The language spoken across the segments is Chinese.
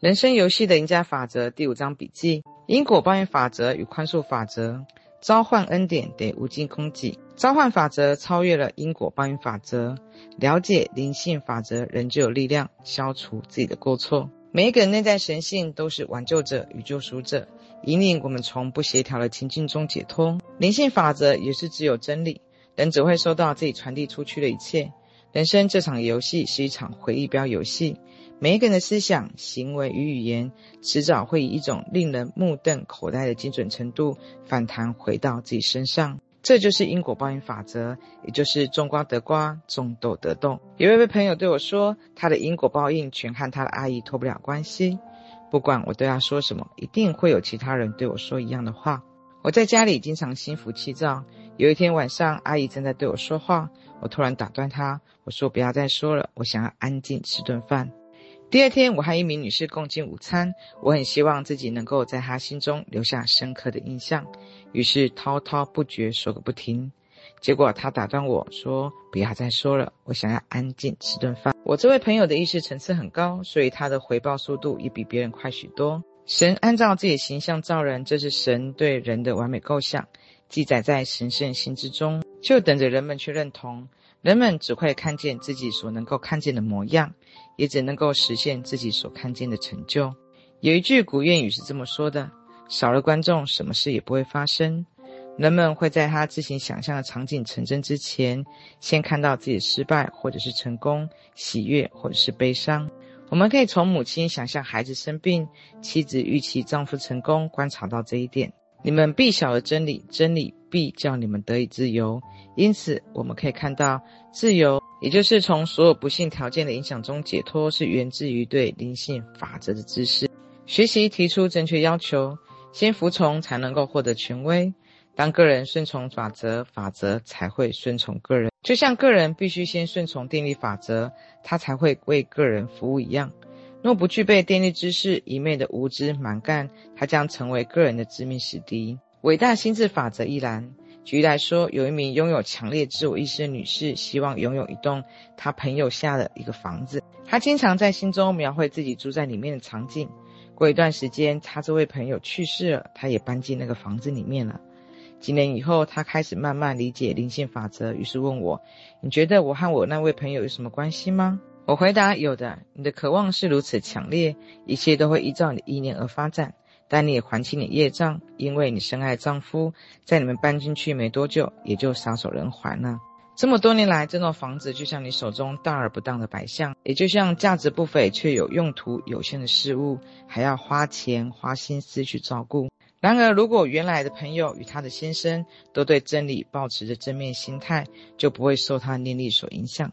人生游戏的赢家法则第五章笔记：因果报应法则与宽恕法则。召唤恩典得无尽供给。召唤法则超越了因果报应法则。了解灵性法则，人就有力量消除自己的过错。每一个内在神性都是挽救者与救赎者，引领我们从不协调的情境中解脱。灵性法则也是只有真理，人只会收到自己传递出去的一切。人生这场游戏是一场回忆标游戏。每一个人的思想、行为与语言，迟早会以一种令人目瞪口呆的精准程度反弹回到自己身上。这就是因果报应法则，也就是种瓜得瓜，种豆得豆。有一位朋友对我说，他的因果报应全和他的阿姨脱不了关系。不管我对他说什么，一定会有其他人对我说一样的话。我在家里经常心浮气躁。有一天晚上，阿姨正在对我说话，我突然打断她，我说：“不要再说了，我想要安静吃顿饭。”第二天，我和一名女士共进午餐，我很希望自己能够在她心中留下深刻的印象，于是滔滔不绝说个不停。结果她打断我说：“不要再说了，我想要安静吃顿饭。”我这位朋友的意识层次很高，所以他的回报速度也比别人快许多。神按照自己的形象造人，这是神对人的完美构想，记载在神圣心之中，就等着人们去认同。人们只会看见自己所能够看见的模样，也只能够实现自己所看见的成就。有一句古谚语是这么说的：“少了观众，什么事也不会发生。”人们会在他自行想象的场景成真之前，先看到自己的失败或者是成功，喜悦或者是悲伤。我们可以从母亲想象孩子生病，妻子预期丈夫成功，观察到这一点。你们必晓得真理，真理必叫你们得以自由。因此，我们可以看到，自由，也就是从所有不幸条件的影响中解脱，是源自于对灵性法则的知识。学习提出正确要求，先服从才能够获得权威。当个人顺从法则，法则才会顺从个人。就像个人必须先顺从电力法则，他才会为个人服务一样。若不具备电力知识，一昧的无知蛮干，他将成为个人的致命死敌。伟大心智法则一栏。举例来说，有一名拥有强烈自我意识的女士，希望拥有一栋她朋友下的一个房子。她经常在心中描绘自己住在里面的场景。过一段时间，她这位朋友去世了，她也搬进那个房子里面了。几年以后，她开始慢慢理解灵性法则，于是问我：“你觉得我和我那位朋友有什么关系吗？”我回答：有的，你的渴望是如此强烈，一切都会依照你的意念而发展。但你也还清你业障，因为你深爱丈夫，在你们搬进去没多久，也就撒手人寰了。这么多年来，这栋房子就像你手中大而不当的摆象，也就像价值不菲却有用途有限的事物，还要花钱花心思去照顾。然而，如果原来的朋友与他的先生都对真理抱持着正面心态，就不会受他念力所影响。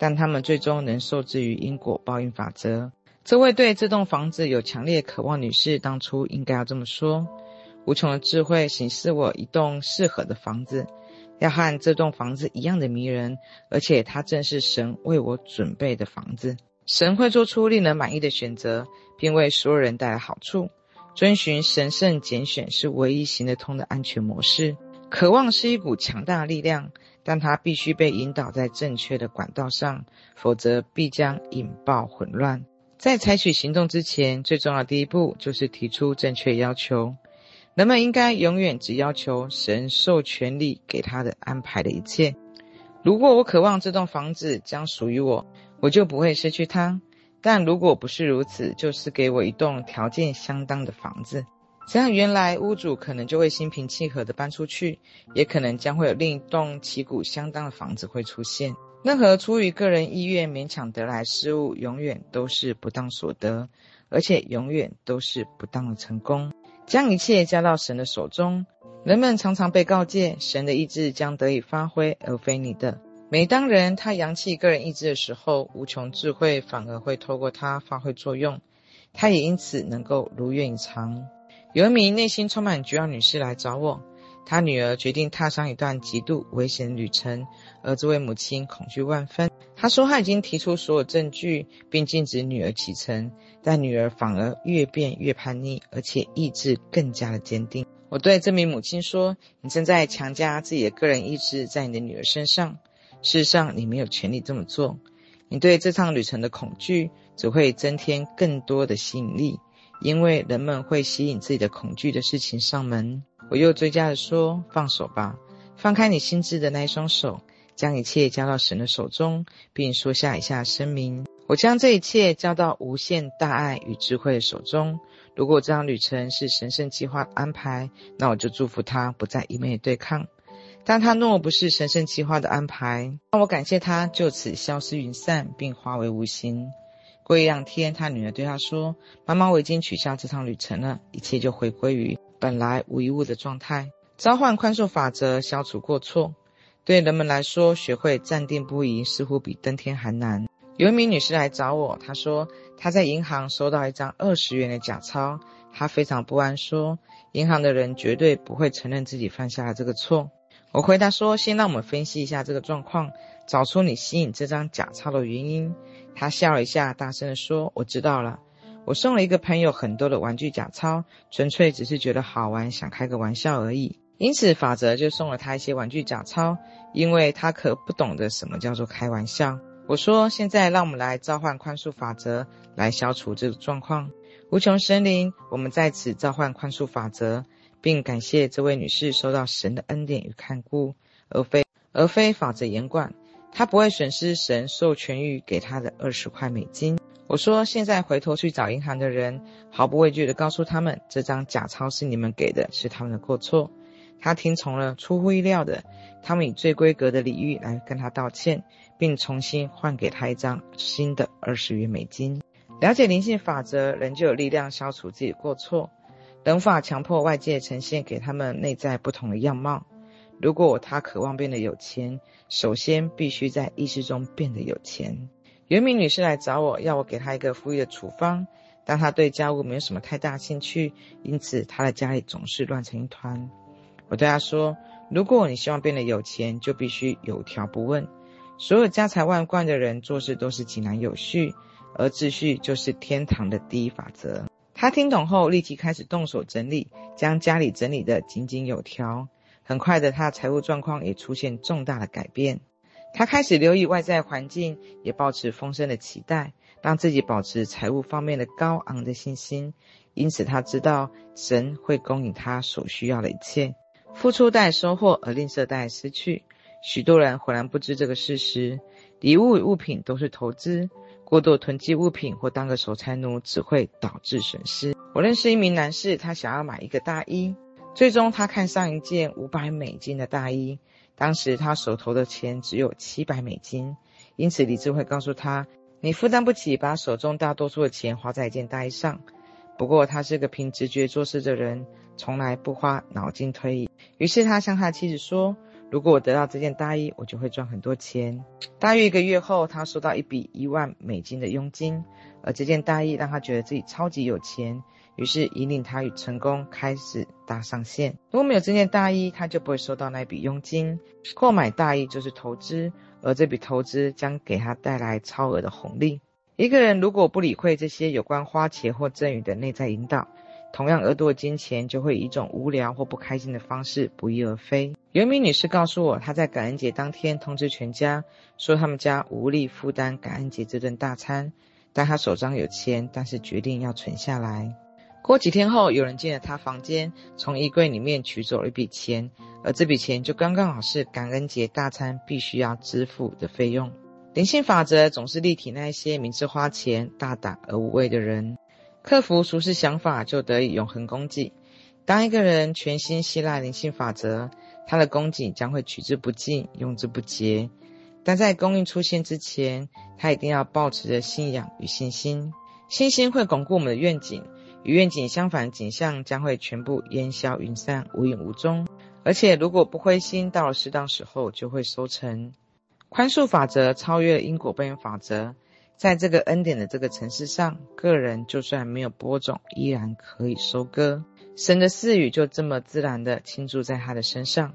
但他们最终能受制于因果报应法则。这位对这栋房子有强烈渴望女士，当初应该要这么说：无穷的智慧显示我一栋适合的房子，要和这栋房子一样的迷人，而且它正是神为我准备的房子。神会做出令人满意的选择，并为所有人带来好处。遵循神圣拣选是唯一行得通的安全模式。渴望是一股强大的力量。但它必须被引导在正确的管道上，否则必将引爆混乱。在采取行动之前，最重要的第一步就是提出正确要求。人们应该永远只要求神授权力给他的安排的一切。如果我渴望这栋房子将属于我，我就不会失去它；但如果不是如此，就是给我一栋条件相当的房子。这样，原来屋主可能就会心平气和地搬出去，也可能将会有另一栋旗鼓相当的房子会出现。任何出于个人意愿勉强得来事物，永远都是不当所得，而且永远都是不当的成功。将一切交到神的手中，人们常常被告诫，神的意志将得以发挥，而非你的。每当人他扬弃个人意志的时候，无穷智慧反而会透过他发挥作用，他也因此能够如愿以偿。有一名内心充满绝望女士来找我，他女儿决定踏上一段极度危险旅程，而这位母亲恐惧万分。她说她已经提出所有证据，并禁止女儿启程，但女儿反而越变越叛逆，而且意志更加的坚定。我对这名母亲说：“你正在强加自己的个人意志在你的女儿身上，事实上你没有权利这么做。你对这趟旅程的恐惧，只会增添更多的吸引力，因为人们会吸引自己的恐惧的事情上门。我又追加的说：“放手吧，放开你心智的那一双手，将一切交到神的手中，并说下以下声明：我将这一切交到无限大爱与智慧的手中。如果这趟旅程是神圣计划安排，那我就祝福他不再一味对抗。但他若不是神圣计划的安排，那我感谢他就此消失云散，并化为无形。过一两天，他女儿对他说：“妈妈，我已经取消这趟旅程了，一切就回归于本来无一物的状态。”召唤宽恕法则，消除过错。对人们来说，学会站定不移似乎比登天还难。有一名女士来找我，她说她在银行收到一张二十元的假钞，她非常不安，说银行的人绝对不会承认自己犯下了这个错。我回答说：“先让我们分析一下这个状况，找出你吸引这张假钞的原因。”她笑了一下，大声地说：“我知道了，我送了一个朋友很多的玩具假钞，纯粹只是觉得好玩，想开个玩笑而已。因此，法则就送了他一些玩具假钞，因为他可不懂得什么叫做开玩笑。”我说：“现在让我们来召唤宽恕法则，来消除这个状况。无穷神灵，我们在此召唤宽恕法则。”并感谢这位女士受到神的恩典与看顾，而非而非法则严管。她不会损失神授权予给她的二十块美金。我说：现在回头去找银行的人，毫不畏惧地告诉他们，这张假钞是你们给的，是他们的过错。他听从了，出乎意料的，他们以最规格的礼遇来跟他道歉，并重新换给他一张新的二十元美金。了解灵性法则，人就有力量消除自己的过错。等法强迫外界呈现给他们内在不同的样貌。如果他渴望变得有钱，首先必须在意识中变得有钱。有一名女士来找我，要我给她一个富裕的处方，但她对家务没有什么太大兴趣，因此她的家里总是乱成一团。我对她说：“如果你希望变得有钱，就必须有条不紊。所有家财万贯的人做事都是井然有序，而秩序就是天堂的第一法则。”她听懂后，立即开始动手整理，将家里整理得井井有条。很快的，她的财务状况也出现重大的改变。他开始留意外在环境，也抱持丰盛的期待，让自己保持财务方面的高昂的信心。因此，他知道神会供应他所需要的一切。付出带收获，而吝啬带失去。许多人浑然不知这个事实。礼物与物品都是投资。过度囤积物品或当个守财奴只会导致损失。我认识一名男士，他想要买一个大衣，最终他看上一件五百美金的大衣，当时他手头的钱只有七百美金，因此理智会告诉他，你负担不起把手中大多数的钱花在一件大衣上。不过他是个凭直觉做事的人，从来不花脑筋推理。于是他向他妻子说。如果我得到这件大衣，我就会赚很多钱。大约一个月后，他收到一笔一万美金的佣金，而这件大衣让他觉得自己超级有钱，于是引领他与成功开始搭上线。如果没有这件大衣，他就不会收到那笔佣金。购买大衣就是投资，而这笔投资将给他带来超额的红利。一个人如果不理会这些有关花钱或赠与的内在引导，同样额度的金钱就会以一种无聊或不开心的方式不翼而飞。有一名女士告诉我，她在感恩节当天通知全家，说他们家无力负担感恩节这顿大餐，但她手上有钱，但是决定要存下来。过几天后，有人进了他房间，从衣柜里面取走了一笔钱，而这笔钱就刚刚好是感恩节大餐必须要支付的费用。灵性法则总是力挺那些明知花钱、大胆而无畏的人。克服俗世想法，就得以永恒供给。当一个人全心信赖灵性法则，他的供给将会取之不尽，用之不竭。但在供应出现之前，他一定要抱持着信仰与信心。信心会巩固我们的愿景，与愿景相反景象将会全部烟消云散，无影无踪。而且，如果不灰心，到了适当时候就会收成。宽恕法则超越了因果报应法则。在这个恩典的这个层次上，个人就算没有播种，依然可以收割。神的赐予就这么自然地倾注在他的身上。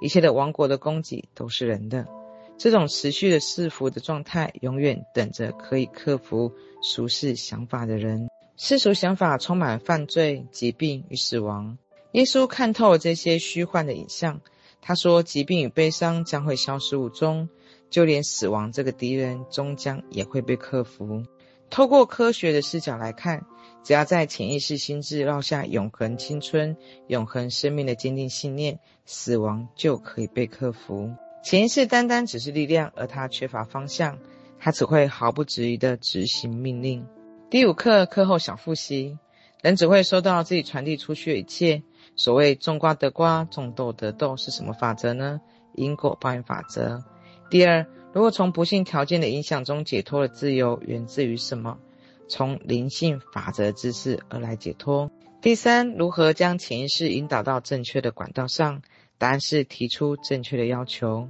一切的王国的供给都是人的。这种持续的赐福的状态，永远等着可以克服俗世想法的人。世俗想法充满犯罪、疾病与死亡。耶稣看透了这些虚幻的影像，他说：疾病与悲伤将会消失无踪。就连死亡这个敌人终将也会被克服。透过科学的视角来看，只要在潜意识心智烙下永恒青春、永恒生命的坚定信念，死亡就可以被克服。潜意识单单只是力量，而它缺乏方向，它只会毫不迟疑地执行命令。第五课课后小复习：人只会收到自己传递出去的一切。所谓种瓜得瓜，种豆得豆，是什么法则呢？因果报应法则。第二，如果从不幸条件的影响中解脱的自由源自于什么？从灵性法则知识而来解脱。第三，如何将潜意识引导到正确的管道上？答案是提出正确的要求。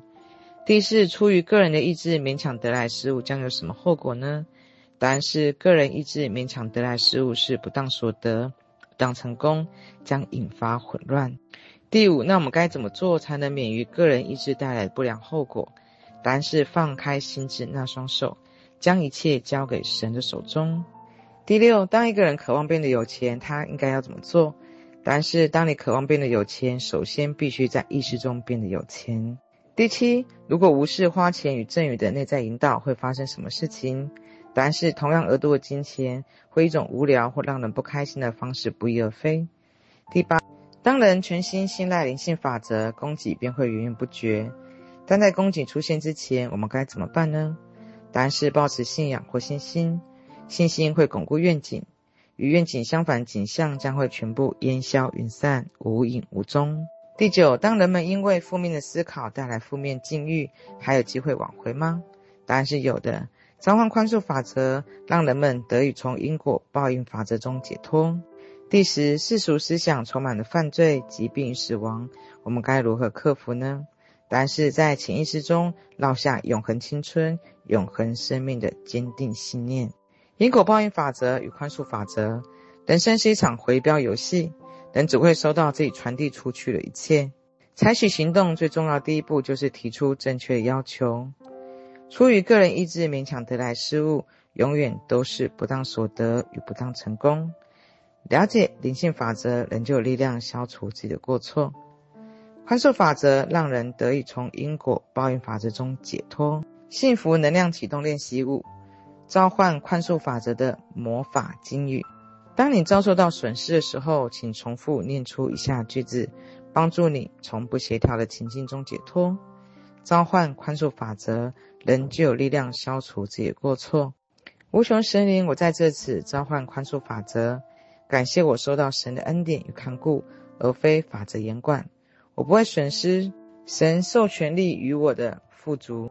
第四，出于个人的意志勉强得来失误将有什么后果呢？答案是个人意志勉强得来失误是不当所得。不当成功将引发混乱。第五，那我们该怎么做才能免于个人意志带来的不良后果？答案是放开心智那双手，将一切交给神的手中。第六，当一个人渴望变得有钱，他应该要怎么做？答案是，当你渴望变得有钱，首先必须在意识中变得有钱。第七，如果无视花钱与赠与的内在引导，会发生什么事情？答案是，同样额度的金钱，会一种无聊或让人不开心的方式不翼而飞。第八，当人全心信赖灵性法则，供给便会源源不绝。但在供给出现之前，我们该怎么办呢？答案是保持信仰或信心，信心会巩固愿景，与愿景相反景象将会全部烟消云散，无影无踪。第九，当人们因为负面的思考带来负面境遇，还有机会挽回吗？答案是有的。召唤宽恕法则，让人们得以从因果报应法则中解脱。第十，世俗思想充满了犯罪、疾病死亡，我们该如何克服呢？答案是在潜意识中烙下永恒青春、永恒生命的坚定信念。因果报应法则与宽恕法则，人生是一场回标游戏，人只会收到自己传递出去的一切。采取行动最重要第一步就是提出正确的要求。出于个人意志勉强得来失误，永远都是不当所得与不当成功。了解灵性法则，人就有力量消除自己的过错。宽恕法则让人得以从因果报应法则中解脱。幸福能量启动练习五：召唤宽恕法则的魔法金语。当你遭受到损失的时候，请重复念出以下句子，帮助你从不协调的情境中解脱。召唤宽恕法则，人就有力量消除自己的过错。无穷神灵，我在这次召唤宽恕法则，感谢我收到神的恩典与看顾，而非法则严管。我不会损失神授权力与我的富足。